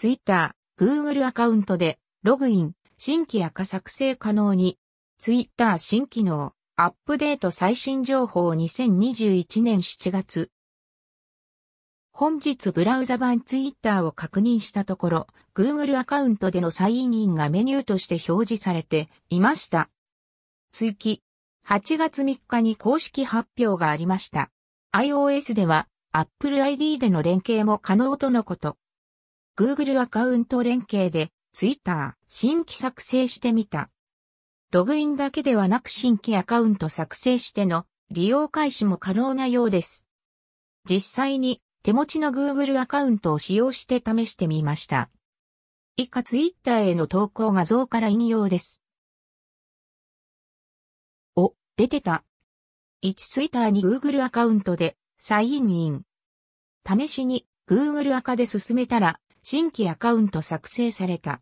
Twitter、Google アカウントでログイン、新規赤作成可能に。Twitter 新機能、アップデート最新情報2021年7月。本日ブラウザ版 Twitter を確認したところ、Google アカウントでのサインインがメニューとして表示されていました。追記。8月3日に公式発表がありました。iOS では Apple ID での連携も可能とのこと。Google アカウント連携で Twitter 新規作成してみた。ログインだけではなく新規アカウント作成しての利用開始も可能なようです。実際に手持ちの Google アカウントを使用して試してみました。以下 Twitter への投稿画像から引用です。お、出てた。1 Twitter に Google アカウントでサインイン。試しに Google アカで進めたら新規アカウント作成された。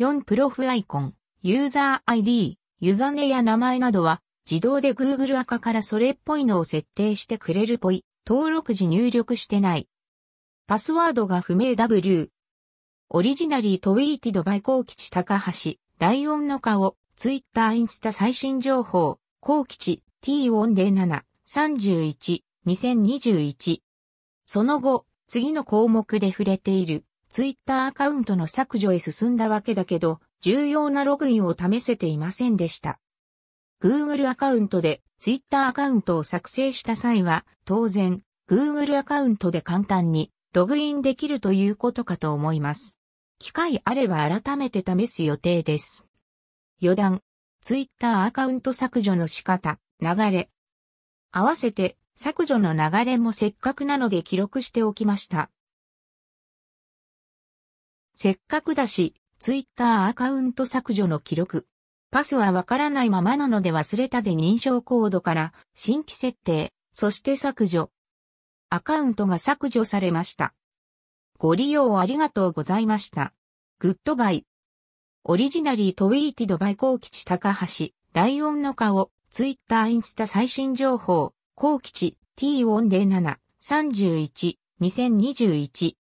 4プロフアイコン、ユーザー ID、ユザネや名前などは自動で Google アカからそれっぽいのを設定してくれるぽい。登録時入力してない。パスワードが不明 W。オリジナリートウィーティドバイコウキチ高橋、ライオンの顔、ツイッターインスタ最新情報、コウキチ T107、31、2021。その後、次の項目で触れている、ツイッターアカウントの削除へ進んだわけだけど、重要なログインを試せていませんでした。Google アカウントで Twitter アカウントを作成した際は、当然、Google アカウントで簡単にログインできるということかと思います。機会あれば改めて試す予定です。余談、Twitter アカウント削除の仕方、流れ。合わせて削除の流れもせっかくなので記録しておきました。せっかくだし、Twitter アカウント削除の記録。パスはわからないままなので忘れたで認証コードから新規設定、そして削除。アカウントが削除されました。ご利用ありがとうございました。Goodbye。Originally tweeted by コウキチ高橋、ライオンの顔、ツイッターインスタ最新情報、コウキチ T on 07、31、2021